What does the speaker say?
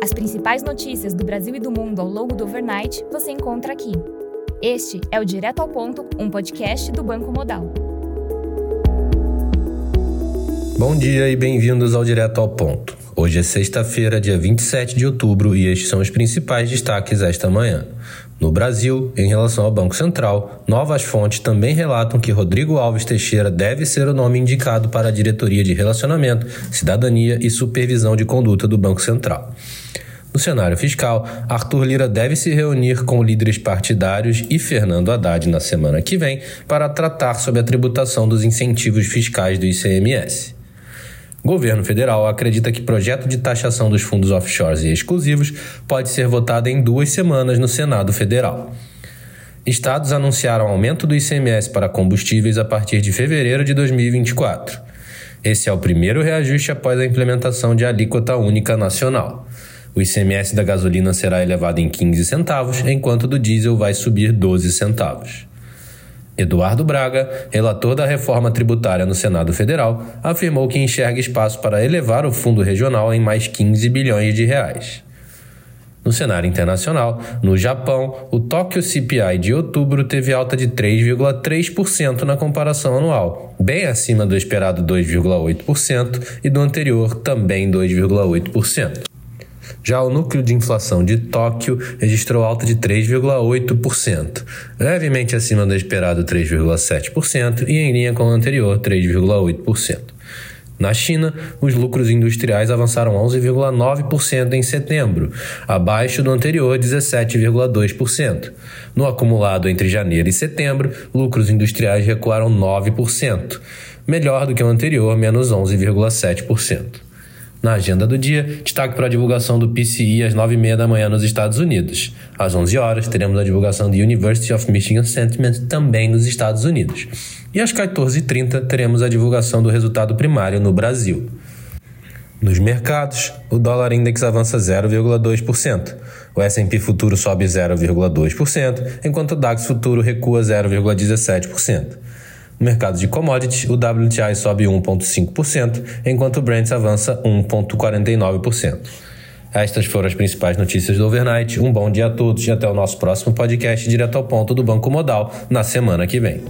As principais notícias do Brasil e do mundo ao longo do overnight você encontra aqui. Este é o Direto ao Ponto, um podcast do Banco Modal. Bom dia e bem-vindos ao Direto ao Ponto. Hoje é sexta-feira, dia 27 de outubro, e estes são os principais destaques esta manhã. No Brasil, em relação ao Banco Central, novas fontes também relatam que Rodrigo Alves Teixeira deve ser o nome indicado para a diretoria de Relacionamento, Cidadania e Supervisão de Conduta do Banco Central. No cenário fiscal, Arthur Lira deve se reunir com líderes partidários e Fernando Haddad na semana que vem para tratar sobre a tributação dos incentivos fiscais do ICMS. O governo federal acredita que projeto de taxação dos fundos offshores e exclusivos pode ser votado em duas semanas no Senado Federal. Estados anunciaram aumento do ICMS para combustíveis a partir de fevereiro de 2024. Esse é o primeiro reajuste após a implementação de alíquota única nacional. O ICMS da gasolina será elevado em 15 centavos, enquanto do diesel vai subir 12 centavos. Eduardo Braga, relator da reforma tributária no Senado Federal, afirmou que enxerga espaço para elevar o fundo regional em mais 15 bilhões de reais. No cenário internacional, no Japão, o Tokyo CPI de outubro teve alta de 3,3% na comparação anual, bem acima do esperado 2,8% e do anterior também 2,8%. Já o núcleo de inflação de Tóquio registrou alta de 3,8%, levemente acima do esperado 3,7% e em linha com o anterior 3,8%. Na China, os lucros industriais avançaram 11,9% em setembro, abaixo do anterior 17,2%. No acumulado entre janeiro e setembro, lucros industriais recuaram 9%, melhor do que o anterior, menos 11,7%. Na agenda do dia, destaque para a divulgação do PCI às 9h30 da manhã nos Estados Unidos. Às 11 horas, teremos a divulgação do University of Michigan Sentiment também nos Estados Unidos. E às 14h30, teremos a divulgação do resultado primário no Brasil. Nos mercados, o dólar index avança 0,2%. O S&P futuro sobe 0,2%, enquanto o DAX futuro recua 0,17%. No mercado de commodities, o WTI sobe 1,5%, enquanto o Brent avança 1,49%. Estas foram as principais notícias do overnight. Um bom dia a todos e até o nosso próximo podcast direto ao ponto do Banco Modal na semana que vem.